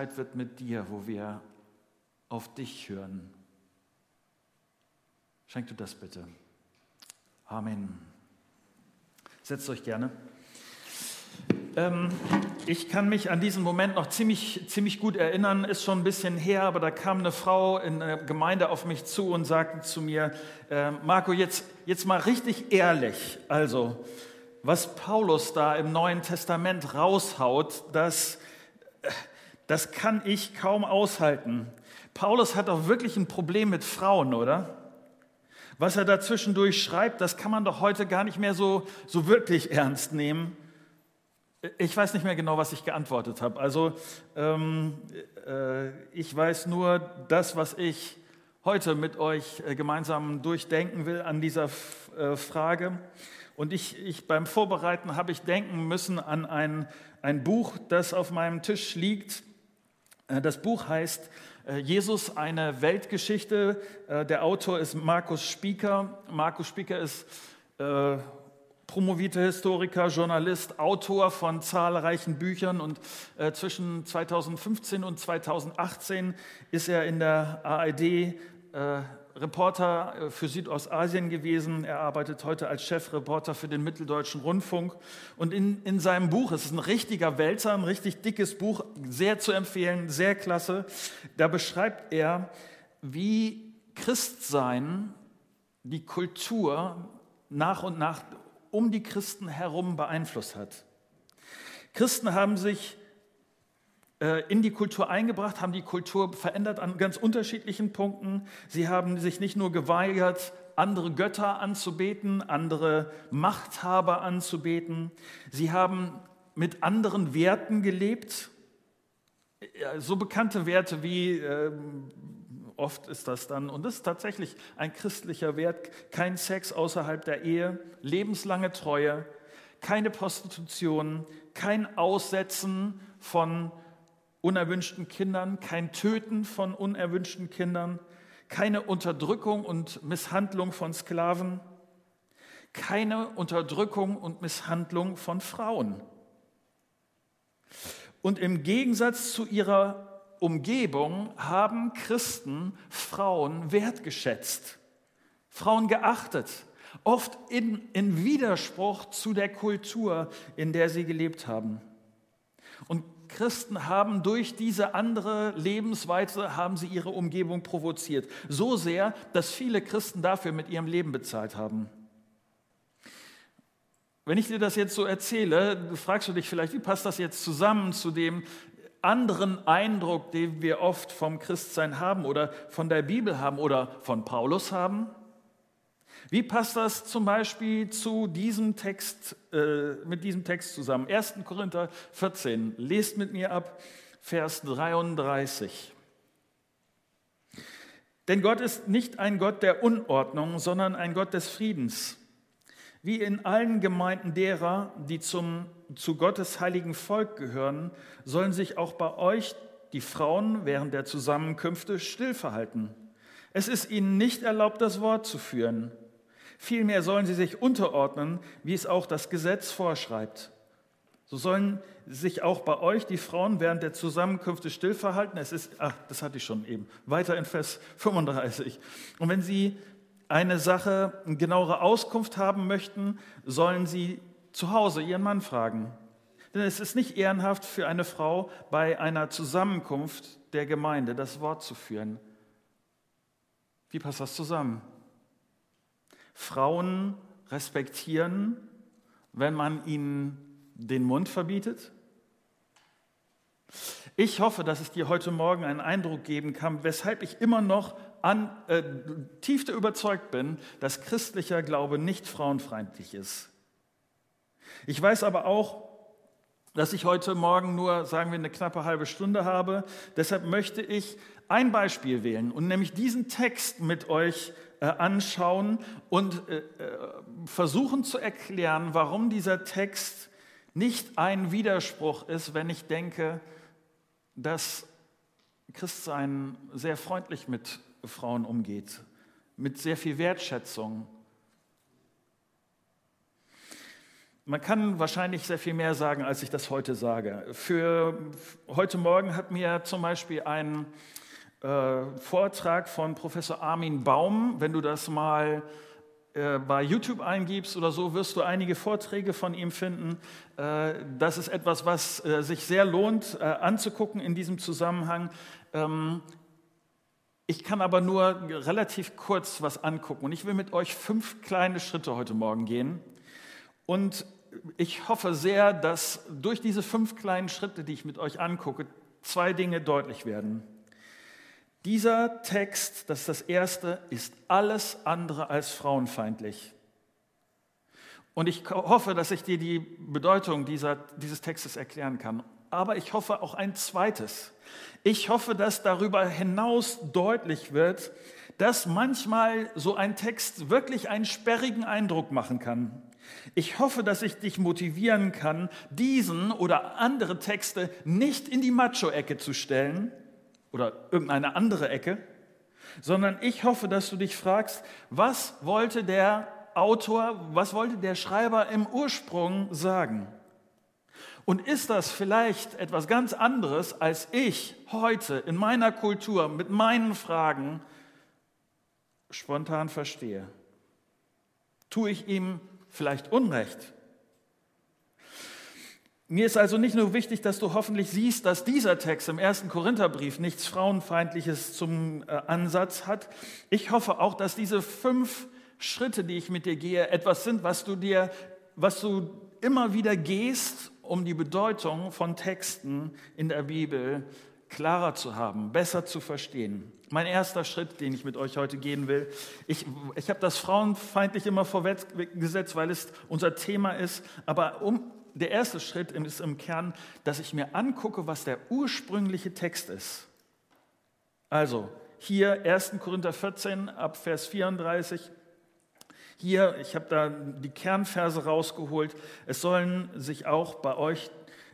Zeit wird mit dir, wo wir auf dich hören. Schenk du das bitte. Amen. Setzt euch gerne. Ähm, ich kann mich an diesen Moment noch ziemlich, ziemlich gut erinnern, ist schon ein bisschen her, aber da kam eine Frau in der Gemeinde auf mich zu und sagte zu mir, äh, Marco, jetzt, jetzt mal richtig ehrlich, also was Paulus da im Neuen Testament raushaut, das, das kann ich kaum aushalten. Paulus hat doch wirklich ein Problem mit Frauen, oder? Was er da zwischendurch schreibt, das kann man doch heute gar nicht mehr so, so wirklich ernst nehmen. Ich weiß nicht mehr genau, was ich geantwortet habe. Also ähm, äh, ich weiß nur das, was ich heute mit euch äh, gemeinsam durchdenken will an dieser F äh, Frage. Und ich, ich beim Vorbereiten habe ich denken müssen an ein, ein Buch, das auf meinem Tisch liegt. Äh, das Buch heißt äh, Jesus, eine Weltgeschichte. Äh, der Autor ist Markus Spieker. Markus Spieker ist promovierter Historiker, Journalist, Autor von zahlreichen Büchern und äh, zwischen 2015 und 2018 ist er in der ARD äh, Reporter äh, für Südostasien gewesen. Er arbeitet heute als Chefreporter für den Mitteldeutschen Rundfunk. Und in, in seinem Buch, es ist ein richtiger Wälzer, ein richtig dickes Buch, sehr zu empfehlen, sehr klasse, da beschreibt er, wie Christsein die Kultur nach und nach um die Christen herum beeinflusst hat. Christen haben sich in die Kultur eingebracht, haben die Kultur verändert an ganz unterschiedlichen Punkten. Sie haben sich nicht nur geweigert, andere Götter anzubeten, andere Machthaber anzubeten. Sie haben mit anderen Werten gelebt, so bekannte Werte wie ähm, Oft ist das dann, und das ist tatsächlich ein christlicher Wert, kein Sex außerhalb der Ehe, lebenslange Treue, keine Prostitution, kein Aussetzen von unerwünschten Kindern, kein Töten von unerwünschten Kindern, keine Unterdrückung und Misshandlung von Sklaven, keine Unterdrückung und Misshandlung von Frauen. Und im Gegensatz zu ihrer Umgebung haben Christen Frauen wertgeschätzt, Frauen geachtet, oft in, in Widerspruch zu der Kultur, in der sie gelebt haben. Und Christen haben durch diese andere Lebensweise haben sie ihre Umgebung provoziert. So sehr, dass viele Christen dafür mit ihrem Leben bezahlt haben. Wenn ich dir das jetzt so erzähle, fragst du dich vielleicht, wie passt das jetzt zusammen zu dem, anderen Eindruck, den wir oft vom Christsein haben oder von der Bibel haben oder von Paulus haben? Wie passt das zum Beispiel zu diesem Text, äh, mit diesem Text zusammen? 1. Korinther 14, lest mit mir ab, Vers 33. Denn Gott ist nicht ein Gott der Unordnung, sondern ein Gott des Friedens. Wie in allen Gemeinden derer, die zum, zu Gottes heiligen Volk gehören, sollen sich auch bei euch die Frauen während der Zusammenkünfte still verhalten. Es ist ihnen nicht erlaubt, das Wort zu führen. Vielmehr sollen sie sich unterordnen, wie es auch das Gesetz vorschreibt. So sollen sich auch bei euch die Frauen während der Zusammenkünfte still verhalten. Es ist, ach, das hatte ich schon eben. Weiter in Vers 35. Und wenn sie eine Sache, eine genauere Auskunft haben möchten, sollen sie zu Hause ihren Mann fragen. Denn es ist nicht ehrenhaft für eine Frau, bei einer Zusammenkunft der Gemeinde das Wort zu führen. Wie passt das zusammen? Frauen respektieren, wenn man ihnen den Mund verbietet? Ich hoffe, dass es dir heute Morgen einen Eindruck geben kann, weshalb ich immer noch an, äh, tief überzeugt bin, dass christlicher Glaube nicht frauenfeindlich ist. Ich weiß aber auch, dass ich heute Morgen nur, sagen wir, eine knappe halbe Stunde habe. Deshalb möchte ich ein Beispiel wählen und nämlich diesen Text mit euch anschauen und äh, äh versuchen zu erklären, warum dieser Text nicht ein Widerspruch ist, wenn ich denke, dass Christsein sehr freundlich mit Frauen umgeht, mit sehr viel Wertschätzung. man kann wahrscheinlich sehr viel mehr sagen, als ich das heute sage. Für heute Morgen hat mir zum Beispiel ein äh, Vortrag von Professor Armin Baum, wenn du das mal äh, bei YouTube eingibst oder so, wirst du einige Vorträge von ihm finden. Äh, das ist etwas, was äh, sich sehr lohnt äh, anzugucken in diesem Zusammenhang. Ähm, ich kann aber nur relativ kurz was angucken und ich will mit euch fünf kleine Schritte heute Morgen gehen. Und ich hoffe sehr, dass durch diese fünf kleinen Schritte, die ich mit euch angucke, zwei Dinge deutlich werden. Dieser Text, das ist das erste, ist alles andere als frauenfeindlich. Und ich hoffe, dass ich dir die Bedeutung dieser, dieses Textes erklären kann. Aber ich hoffe auch ein zweites. Ich hoffe, dass darüber hinaus deutlich wird, dass manchmal so ein Text wirklich einen sperrigen Eindruck machen kann. Ich hoffe, dass ich dich motivieren kann, diesen oder andere Texte nicht in die Macho-Ecke zu stellen oder irgendeine andere Ecke, sondern ich hoffe, dass du dich fragst, was wollte der Autor, was wollte der Schreiber im Ursprung sagen? Und ist das vielleicht etwas ganz anderes, als ich heute in meiner Kultur mit meinen Fragen spontan verstehe? Tue ich ihm vielleicht Unrecht. Mir ist also nicht nur wichtig, dass du hoffentlich siehst, dass dieser Text im ersten Korintherbrief nichts Frauenfeindliches zum äh, Ansatz hat. Ich hoffe auch, dass diese fünf Schritte, die ich mit dir gehe, etwas sind, was du dir, was du immer wieder gehst, um die Bedeutung von Texten in der Bibel klarer zu haben, besser zu verstehen. Mein erster Schritt, den ich mit euch heute gehen will, ich, ich habe das frauenfeindlich immer vorweggesetzt, weil es unser Thema ist, aber um, der erste Schritt ist im Kern, dass ich mir angucke, was der ursprüngliche Text ist. Also hier 1. Korinther 14 ab Vers 34. Hier, ich habe da die Kernverse rausgeholt. Es sollen sich auch bei euch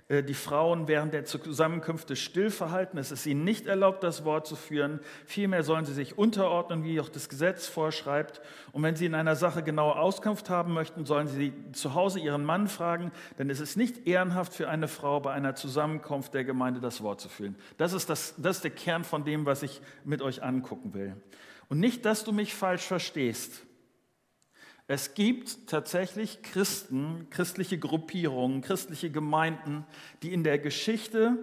die Frauen während der Zusammenkünfte still verhalten. Es ist ihnen nicht erlaubt, das Wort zu führen. Vielmehr sollen sie sich unterordnen, wie auch das Gesetz vorschreibt. Und wenn sie in einer Sache genaue Auskunft haben möchten, sollen sie zu Hause ihren Mann fragen, denn es ist nicht ehrenhaft für eine Frau, bei einer Zusammenkunft der Gemeinde das Wort zu führen. Das ist, das, das ist der Kern von dem, was ich mit euch angucken will. Und nicht, dass du mich falsch verstehst. Es gibt tatsächlich Christen, christliche Gruppierungen, christliche Gemeinden, die in der Geschichte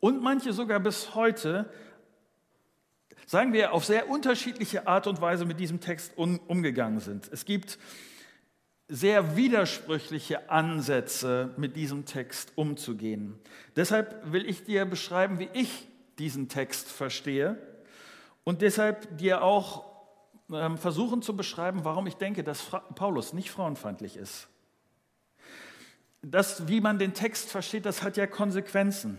und manche sogar bis heute, sagen wir, auf sehr unterschiedliche Art und Weise mit diesem Text umgegangen sind. Es gibt sehr widersprüchliche Ansätze, mit diesem Text umzugehen. Deshalb will ich dir beschreiben, wie ich diesen Text verstehe und deshalb dir auch versuchen zu beschreiben, warum ich denke, dass Paulus nicht frauenfeindlich ist. Das, wie man den Text versteht, das hat ja Konsequenzen.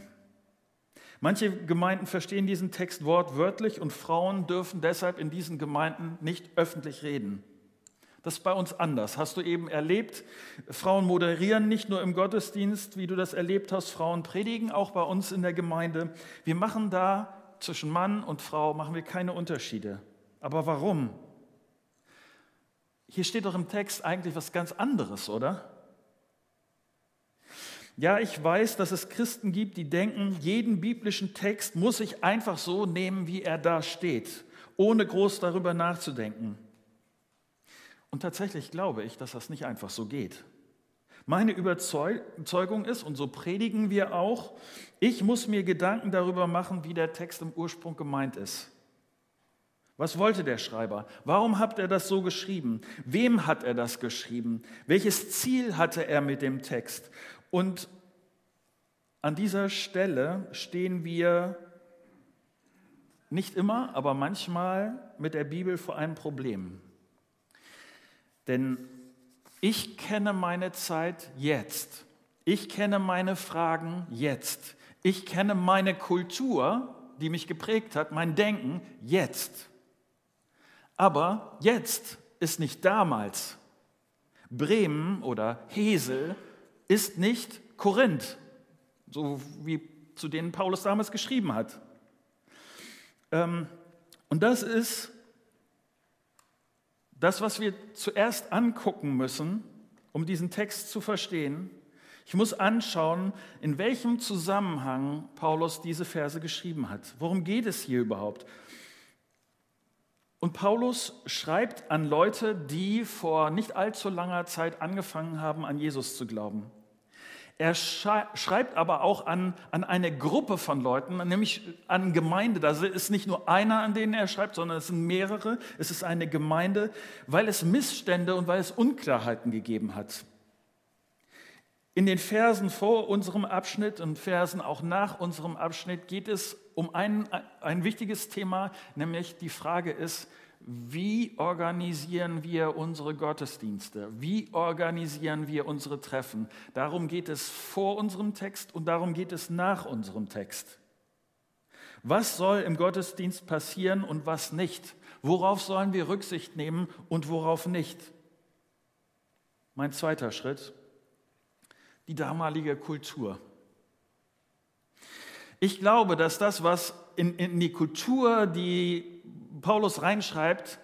Manche Gemeinden verstehen diesen Text wortwörtlich und Frauen dürfen deshalb in diesen Gemeinden nicht öffentlich reden. Das ist bei uns anders. Hast du eben erlebt, Frauen moderieren nicht nur im Gottesdienst, wie du das erlebt hast, Frauen predigen auch bei uns in der Gemeinde. Wir machen da zwischen Mann und Frau, machen wir keine Unterschiede. Aber warum? Hier steht doch im Text eigentlich was ganz anderes, oder? Ja, ich weiß, dass es Christen gibt, die denken, jeden biblischen Text muss ich einfach so nehmen, wie er da steht, ohne groß darüber nachzudenken. Und tatsächlich glaube ich, dass das nicht einfach so geht. Meine Überzeugung ist, und so predigen wir auch, ich muss mir Gedanken darüber machen, wie der Text im Ursprung gemeint ist. Was wollte der Schreiber? Warum hat er das so geschrieben? Wem hat er das geschrieben? Welches Ziel hatte er mit dem Text? Und an dieser Stelle stehen wir nicht immer, aber manchmal mit der Bibel vor einem Problem. Denn ich kenne meine Zeit jetzt. Ich kenne meine Fragen jetzt. Ich kenne meine Kultur, die mich geprägt hat, mein Denken jetzt. Aber jetzt ist nicht damals. Bremen oder Hesel ist nicht Korinth, so wie zu denen Paulus damals geschrieben hat. Ähm, und das ist das, was wir zuerst angucken müssen, um diesen Text zu verstehen, ich muss anschauen, in welchem Zusammenhang Paulus diese Verse geschrieben hat. Worum geht es hier überhaupt? Und Paulus schreibt an Leute, die vor nicht allzu langer Zeit angefangen haben, an Jesus zu glauben. Er schreibt aber auch an, an eine Gruppe von Leuten, nämlich an Gemeinde. Da ist nicht nur einer, an denen er schreibt, sondern es sind mehrere. Es ist eine Gemeinde, weil es Missstände und weil es Unklarheiten gegeben hat. In den Versen vor unserem Abschnitt und Versen auch nach unserem Abschnitt geht es um ein, ein wichtiges Thema, nämlich die Frage ist, wie organisieren wir unsere Gottesdienste? Wie organisieren wir unsere Treffen? Darum geht es vor unserem Text und darum geht es nach unserem Text. Was soll im Gottesdienst passieren und was nicht? Worauf sollen wir Rücksicht nehmen und worauf nicht? Mein zweiter Schritt, die damalige Kultur. Ich glaube, dass das, was in, in die Kultur, die Paulus reinschreibt,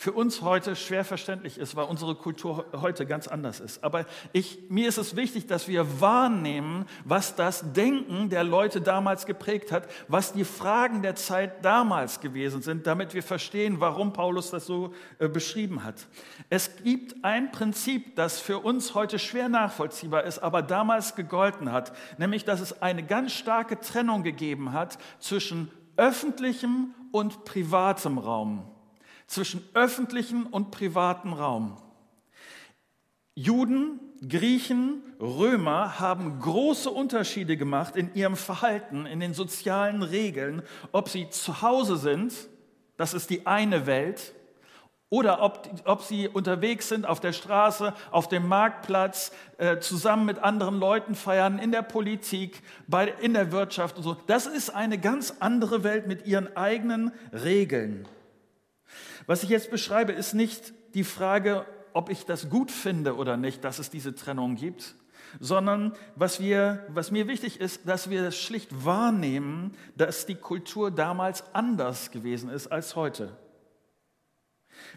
für uns heute schwer verständlich ist, weil unsere Kultur heute ganz anders ist. Aber ich, mir ist es wichtig, dass wir wahrnehmen, was das Denken der Leute damals geprägt hat, was die Fragen der Zeit damals gewesen sind, damit wir verstehen, warum Paulus das so äh, beschrieben hat. Es gibt ein Prinzip, das für uns heute schwer nachvollziehbar ist, aber damals gegolten hat, nämlich dass es eine ganz starke Trennung gegeben hat zwischen öffentlichem und privatem Raum. Zwischen öffentlichem und privatem Raum. Juden, Griechen, Römer haben große Unterschiede gemacht in ihrem Verhalten, in den sozialen Regeln, ob sie zu Hause sind, das ist die eine Welt, oder ob, ob sie unterwegs sind auf der Straße, auf dem Marktplatz, äh, zusammen mit anderen Leuten feiern, in der Politik, bei, in der Wirtschaft und so. Das ist eine ganz andere Welt mit ihren eigenen Regeln. Was ich jetzt beschreibe, ist nicht die Frage, ob ich das gut finde oder nicht, dass es diese Trennung gibt, sondern was, wir, was mir wichtig ist, dass wir schlicht wahrnehmen, dass die Kultur damals anders gewesen ist als heute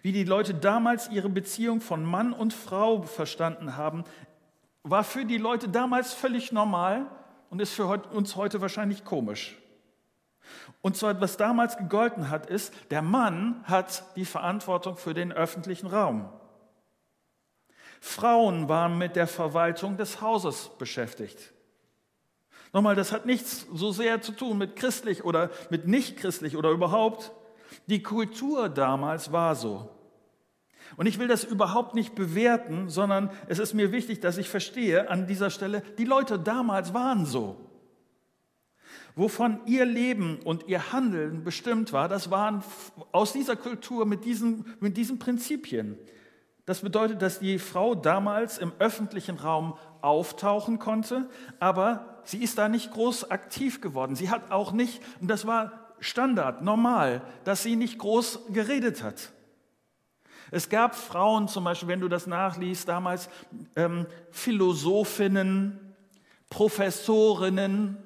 wie die Leute damals ihre Beziehung von Mann und Frau verstanden haben, war für die Leute damals völlig normal und ist für uns heute wahrscheinlich komisch. Und zwar, was damals gegolten hat, ist, der Mann hat die Verantwortung für den öffentlichen Raum. Frauen waren mit der Verwaltung des Hauses beschäftigt. Nochmal, das hat nichts so sehr zu tun mit christlich oder mit nicht christlich oder überhaupt. Die Kultur damals war so. Und ich will das überhaupt nicht bewerten, sondern es ist mir wichtig, dass ich verstehe an dieser Stelle, die Leute damals waren so. Wovon ihr Leben und ihr Handeln bestimmt war, das waren aus dieser Kultur mit diesen, mit diesen Prinzipien. Das bedeutet, dass die Frau damals im öffentlichen Raum auftauchen konnte, aber sie ist da nicht groß aktiv geworden. Sie hat auch nicht, und das war Standard, normal, dass sie nicht groß geredet hat. Es gab Frauen, zum Beispiel, wenn du das nachliest, damals ähm, Philosophinnen, Professorinnen,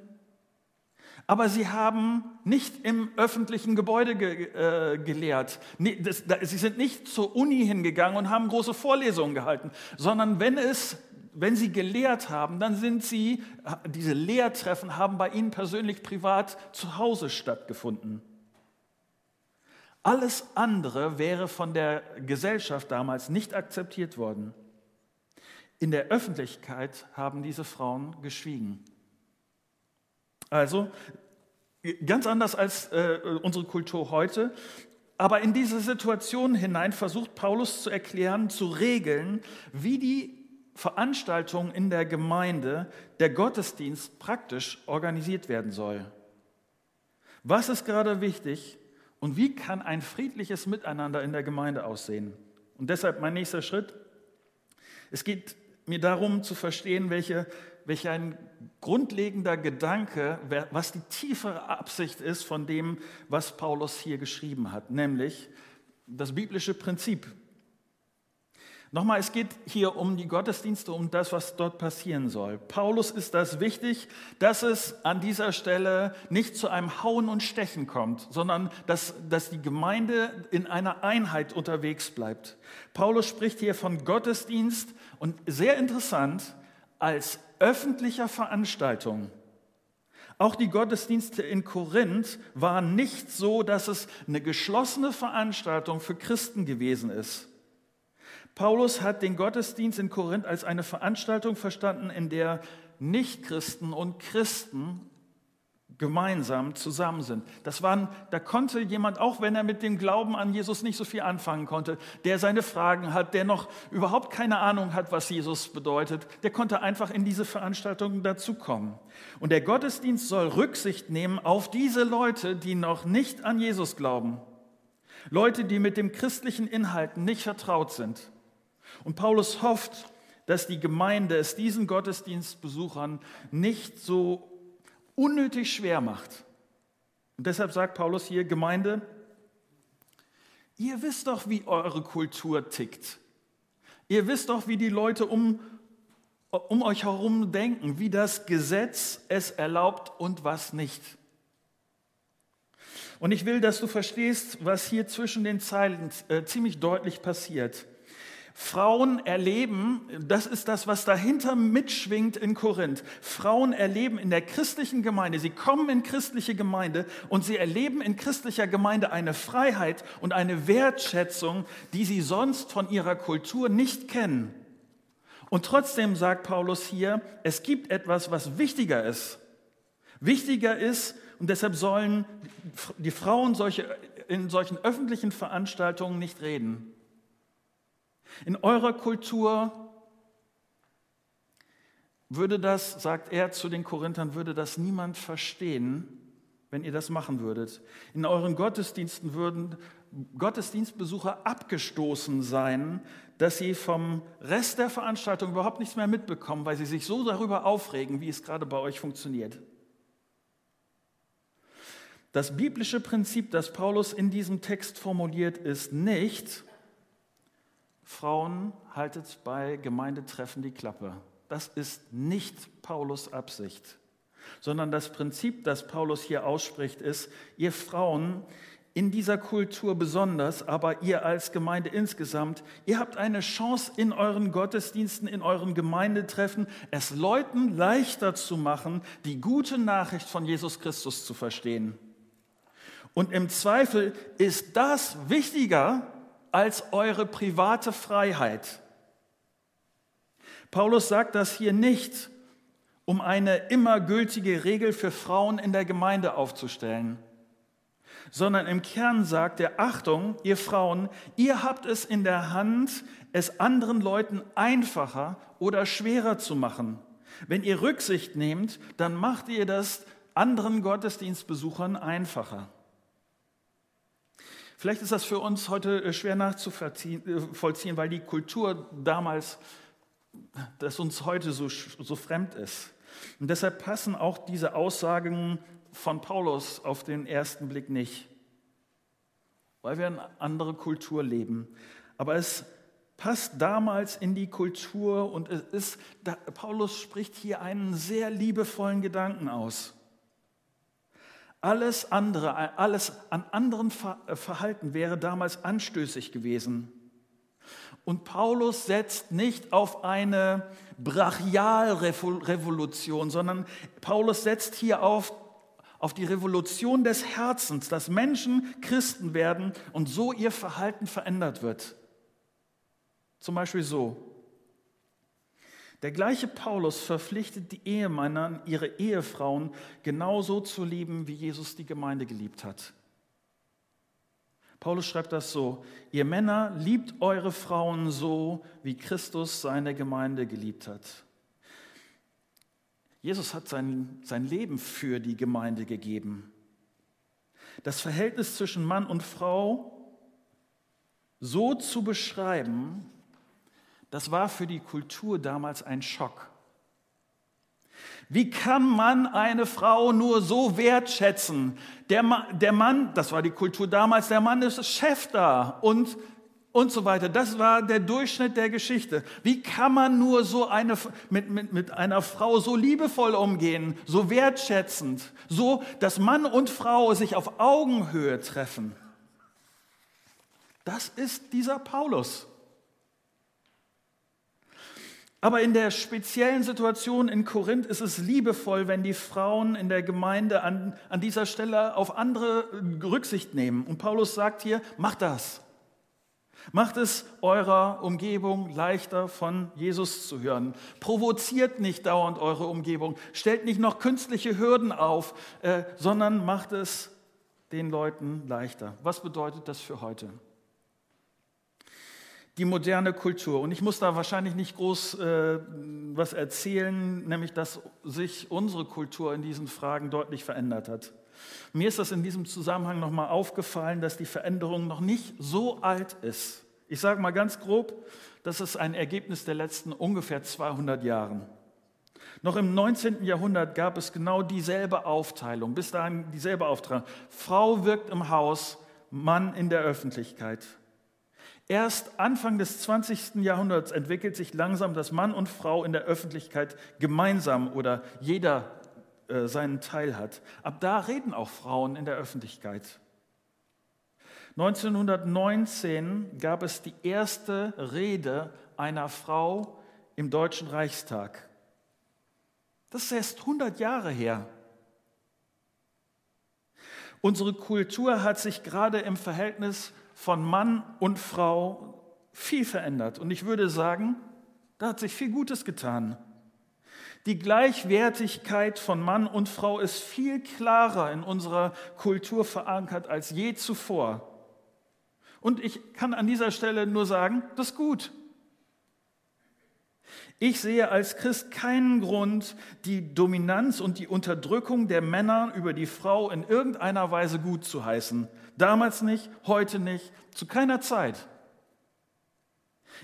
aber sie haben nicht im öffentlichen Gebäude ge, äh, gelehrt. Sie sind nicht zur Uni hingegangen und haben große Vorlesungen gehalten, sondern wenn es wenn sie gelehrt haben, dann sind sie, diese Lehrtreffen haben bei ihnen persönlich privat zu Hause stattgefunden. Alles andere wäre von der Gesellschaft damals nicht akzeptiert worden. In der Öffentlichkeit haben diese Frauen geschwiegen. Also ganz anders als äh, unsere Kultur heute. Aber in diese Situation hinein versucht Paulus zu erklären, zu regeln, wie die Veranstaltung in der Gemeinde, der Gottesdienst praktisch organisiert werden soll. Was ist gerade wichtig und wie kann ein friedliches Miteinander in der Gemeinde aussehen? Und deshalb mein nächster Schritt. Es geht mir darum zu verstehen, welche, welch ein grundlegender Gedanke, was die tiefere Absicht ist von dem, was Paulus hier geschrieben hat, nämlich das biblische Prinzip, Nochmal, es geht hier um die Gottesdienste, um das, was dort passieren soll. Paulus ist das wichtig, dass es an dieser Stelle nicht zu einem Hauen und Stechen kommt, sondern dass, dass die Gemeinde in einer Einheit unterwegs bleibt. Paulus spricht hier von Gottesdienst und sehr interessant als öffentlicher Veranstaltung. Auch die Gottesdienste in Korinth waren nicht so, dass es eine geschlossene Veranstaltung für Christen gewesen ist. Paulus hat den Gottesdienst in Korinth als eine Veranstaltung verstanden, in der Nichtchristen und Christen gemeinsam zusammen sind. Das waren, da konnte jemand, auch wenn er mit dem Glauben an Jesus nicht so viel anfangen konnte, der seine Fragen hat, der noch überhaupt keine Ahnung hat, was Jesus bedeutet, der konnte einfach in diese Veranstaltungen dazukommen. Und der Gottesdienst soll Rücksicht nehmen auf diese Leute, die noch nicht an Jesus glauben. Leute, die mit dem christlichen Inhalten nicht vertraut sind. Und Paulus hofft, dass die Gemeinde es diesen Gottesdienstbesuchern nicht so unnötig schwer macht. Und deshalb sagt Paulus hier, Gemeinde, ihr wisst doch, wie eure Kultur tickt. Ihr wisst doch, wie die Leute um, um euch herum denken, wie das Gesetz es erlaubt und was nicht. Und ich will, dass du verstehst, was hier zwischen den Zeilen äh, ziemlich deutlich passiert. Frauen erleben, das ist das, was dahinter mitschwingt in Korinth. Frauen erleben in der christlichen Gemeinde, sie kommen in christliche Gemeinde und sie erleben in christlicher Gemeinde eine Freiheit und eine Wertschätzung, die sie sonst von ihrer Kultur nicht kennen. Und trotzdem sagt Paulus hier, es gibt etwas, was wichtiger ist. Wichtiger ist, und deshalb sollen die Frauen solche, in solchen öffentlichen Veranstaltungen nicht reden. In eurer Kultur würde das, sagt er zu den Korinthern, würde das niemand verstehen, wenn ihr das machen würdet. In euren Gottesdiensten würden Gottesdienstbesucher abgestoßen sein, dass sie vom Rest der Veranstaltung überhaupt nichts mehr mitbekommen, weil sie sich so darüber aufregen, wie es gerade bei euch funktioniert. Das biblische Prinzip, das Paulus in diesem Text formuliert, ist nicht, Frauen, haltet bei Gemeindetreffen die Klappe. Das ist nicht Paulus Absicht, sondern das Prinzip, das Paulus hier ausspricht, ist, ihr Frauen in dieser Kultur besonders, aber ihr als Gemeinde insgesamt, ihr habt eine Chance in euren Gottesdiensten, in euren Gemeindetreffen, es Leuten leichter zu machen, die gute Nachricht von Jesus Christus zu verstehen. Und im Zweifel ist das wichtiger als eure private Freiheit. Paulus sagt das hier nicht, um eine immer gültige Regel für Frauen in der Gemeinde aufzustellen, sondern im Kern sagt er, Achtung, ihr Frauen, ihr habt es in der Hand, es anderen Leuten einfacher oder schwerer zu machen. Wenn ihr Rücksicht nehmt, dann macht ihr das anderen Gottesdienstbesuchern einfacher. Vielleicht ist das für uns heute äh, schwer nachzuvollziehen, äh, weil die Kultur damals, das uns heute so, so fremd ist. Und deshalb passen auch diese Aussagen von Paulus auf den ersten Blick nicht, weil wir eine andere Kultur leben. Aber es passt damals in die Kultur und es ist, Paulus spricht hier einen sehr liebevollen Gedanken aus. Alles andere, alles an anderen äh, Verhalten wäre damals anstößig gewesen. Und Paulus setzt nicht auf eine Brachialrevolution, sondern Paulus setzt hier auf, auf die Revolution des Herzens, dass Menschen Christen werden und so ihr Verhalten verändert wird. Zum Beispiel so. Der gleiche Paulus verpflichtet die Ehemänner, ihre Ehefrauen genauso zu lieben, wie Jesus die Gemeinde geliebt hat. Paulus schreibt das so, ihr Männer liebt eure Frauen so, wie Christus seine Gemeinde geliebt hat. Jesus hat sein, sein Leben für die Gemeinde gegeben. Das Verhältnis zwischen Mann und Frau so zu beschreiben, das war für die Kultur damals ein Schock. Wie kann man eine Frau nur so wertschätzen? Der Mann, der Mann, das war die Kultur damals, der Mann ist Chef da und, und so weiter. Das war der Durchschnitt der Geschichte. Wie kann man nur so eine, mit, mit, mit einer Frau so liebevoll umgehen, so wertschätzend, so, dass Mann und Frau sich auf Augenhöhe treffen? Das ist dieser Paulus. Aber in der speziellen Situation in Korinth ist es liebevoll, wenn die Frauen in der Gemeinde an, an dieser Stelle auf andere Rücksicht nehmen. Und Paulus sagt hier, macht das. Macht es eurer Umgebung leichter von Jesus zu hören. Provoziert nicht dauernd eure Umgebung. Stellt nicht noch künstliche Hürden auf, äh, sondern macht es den Leuten leichter. Was bedeutet das für heute? Die moderne Kultur. Und ich muss da wahrscheinlich nicht groß äh, was erzählen, nämlich dass sich unsere Kultur in diesen Fragen deutlich verändert hat. Mir ist das in diesem Zusammenhang nochmal aufgefallen, dass die Veränderung noch nicht so alt ist. Ich sage mal ganz grob, das ist ein Ergebnis der letzten ungefähr 200 Jahren. Noch im 19. Jahrhundert gab es genau dieselbe Aufteilung, bis dahin dieselbe Aufteilung. Frau wirkt im Haus, Mann in der Öffentlichkeit. Erst Anfang des 20. Jahrhunderts entwickelt sich langsam, dass Mann und Frau in der Öffentlichkeit gemeinsam oder jeder äh, seinen Teil hat. Ab da reden auch Frauen in der Öffentlichkeit. 1919 gab es die erste Rede einer Frau im Deutschen Reichstag. Das ist erst 100 Jahre her. Unsere Kultur hat sich gerade im Verhältnis von Mann und Frau viel verändert. Und ich würde sagen, da hat sich viel Gutes getan. Die Gleichwertigkeit von Mann und Frau ist viel klarer in unserer Kultur verankert als je zuvor. Und ich kann an dieser Stelle nur sagen, das ist gut. Ich sehe als Christ keinen Grund, die Dominanz und die Unterdrückung der Männer über die Frau in irgendeiner Weise gut zu heißen. Damals nicht, heute nicht, zu keiner Zeit.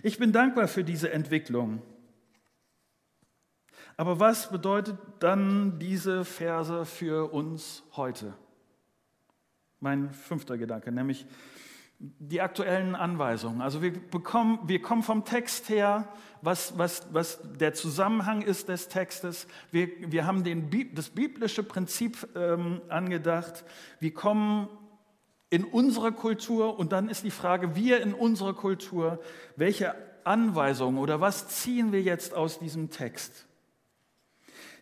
Ich bin dankbar für diese Entwicklung. Aber was bedeutet dann diese Verse für uns heute? Mein fünfter Gedanke, nämlich die aktuellen Anweisungen. Also wir, bekommen, wir kommen vom Text her, was, was, was der Zusammenhang ist des Textes. Wir, wir haben den, das biblische Prinzip ähm, angedacht. Wir kommen in unsere Kultur und dann ist die Frage, wir in unserer Kultur, welche Anweisungen oder was ziehen wir jetzt aus diesem Text?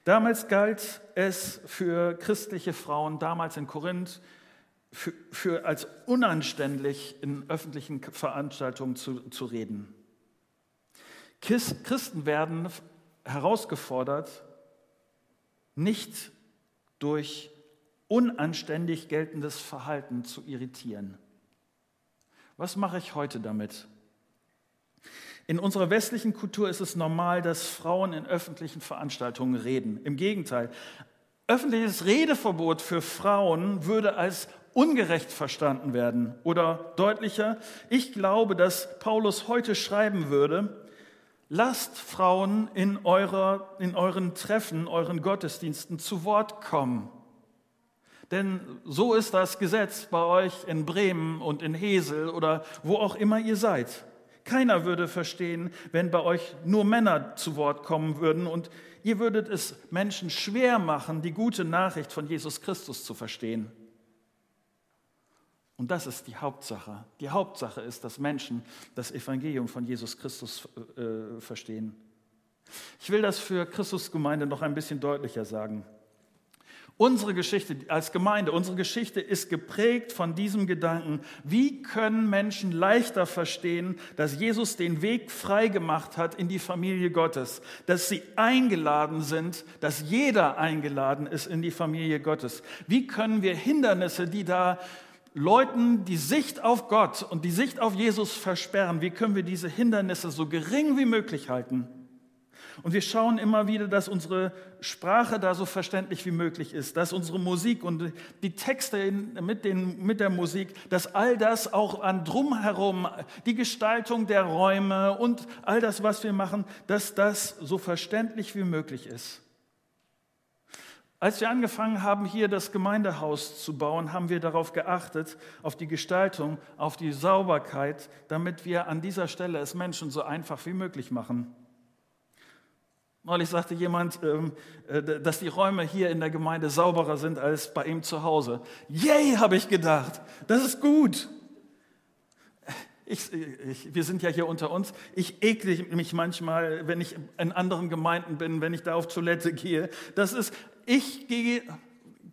Damals galt es für christliche Frauen, damals in Korinth, für, für als unanständig in öffentlichen Veranstaltungen zu, zu reden. Christen werden herausgefordert, nicht durch unanständig geltendes Verhalten zu irritieren. Was mache ich heute damit? In unserer westlichen Kultur ist es normal, dass Frauen in öffentlichen Veranstaltungen reden. Im Gegenteil, öffentliches Redeverbot für Frauen würde als ungerecht verstanden werden. Oder deutlicher, ich glaube, dass Paulus heute schreiben würde, lasst Frauen in, eurer, in euren Treffen, euren Gottesdiensten zu Wort kommen. Denn so ist das Gesetz bei euch in Bremen und in Hesel oder wo auch immer ihr seid. Keiner würde verstehen, wenn bei euch nur Männer zu Wort kommen würden und ihr würdet es Menschen schwer machen, die gute Nachricht von Jesus Christus zu verstehen. Und das ist die Hauptsache. Die Hauptsache ist, dass Menschen das Evangelium von Jesus Christus äh, verstehen. Ich will das für Christusgemeinde noch ein bisschen deutlicher sagen. Unsere Geschichte als Gemeinde, unsere Geschichte ist geprägt von diesem Gedanken, wie können Menschen leichter verstehen, dass Jesus den Weg frei gemacht hat in die Familie Gottes, dass sie eingeladen sind, dass jeder eingeladen ist in die Familie Gottes. Wie können wir Hindernisse, die da Leuten die Sicht auf Gott und die Sicht auf Jesus versperren, wie können wir diese Hindernisse so gering wie möglich halten? Und wir schauen immer wieder, dass unsere Sprache da so verständlich wie möglich ist, dass unsere Musik und die Texte mit, den, mit der Musik, dass all das auch an drumherum, die Gestaltung der Räume und all das, was wir machen, dass das so verständlich wie möglich ist. Als wir angefangen haben, hier das Gemeindehaus zu bauen, haben wir darauf geachtet, auf die Gestaltung, auf die Sauberkeit, damit wir an dieser Stelle es Menschen so einfach wie möglich machen. Neulich sagte jemand, ähm, äh, dass die Räume hier in der Gemeinde sauberer sind als bei ihm zu Hause. Yay, habe ich gedacht. Das ist gut. Ich, ich, wir sind ja hier unter uns. Ich ekle mich manchmal, wenn ich in anderen Gemeinden bin, wenn ich da auf Toilette gehe. Das ist, ich gehe,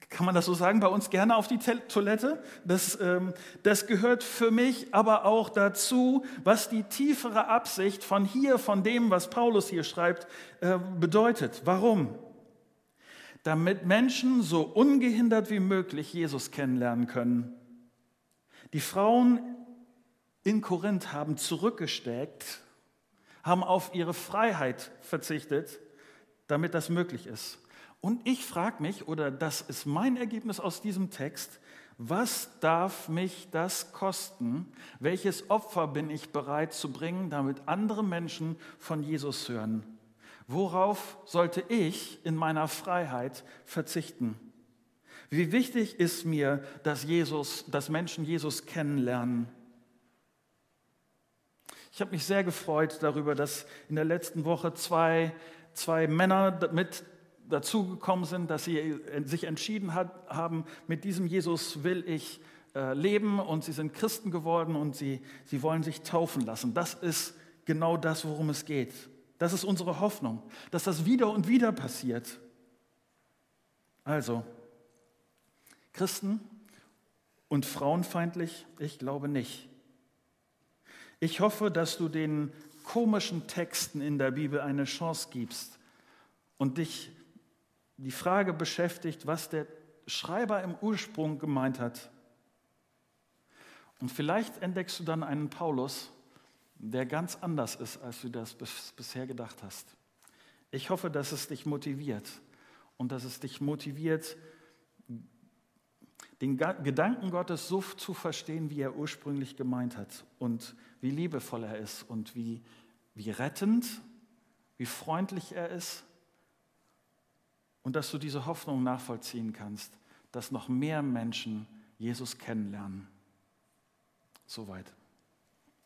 kann man das so sagen, bei uns gerne auf die Toilette. Das, ähm, das gehört für mich aber auch dazu, was die tiefere Absicht von hier, von dem, was Paulus hier schreibt, äh, bedeutet. Warum? Damit Menschen so ungehindert wie möglich Jesus kennenlernen können. Die Frauen in Korinth haben zurückgesteckt, haben auf ihre Freiheit verzichtet, damit das möglich ist. Und ich frage mich, oder das ist mein Ergebnis aus diesem Text, was darf mich das kosten? Welches Opfer bin ich bereit zu bringen, damit andere Menschen von Jesus hören? Worauf sollte ich in meiner Freiheit verzichten? Wie wichtig ist mir, dass, Jesus, dass Menschen Jesus kennenlernen? Ich habe mich sehr gefreut darüber, dass in der letzten Woche zwei, zwei Männer mit dazugekommen sind, dass sie sich entschieden hat, haben, mit diesem Jesus will ich äh, leben und sie sind Christen geworden und sie, sie wollen sich taufen lassen. Das ist genau das, worum es geht. Das ist unsere Hoffnung, dass das wieder und wieder passiert. Also, Christen und frauenfeindlich? Ich glaube nicht. Ich hoffe, dass du den komischen Texten in der Bibel eine Chance gibst und dich die Frage beschäftigt, was der Schreiber im Ursprung gemeint hat. Und vielleicht entdeckst du dann einen Paulus, der ganz anders ist, als du das bisher gedacht hast. Ich hoffe, dass es dich motiviert und dass es dich motiviert, den Gedanken Gottes so zu verstehen, wie er ursprünglich gemeint hat und wie liebevoll er ist und wie, wie rettend, wie freundlich er ist und dass du diese Hoffnung nachvollziehen kannst, dass noch mehr Menschen Jesus kennenlernen. Soweit.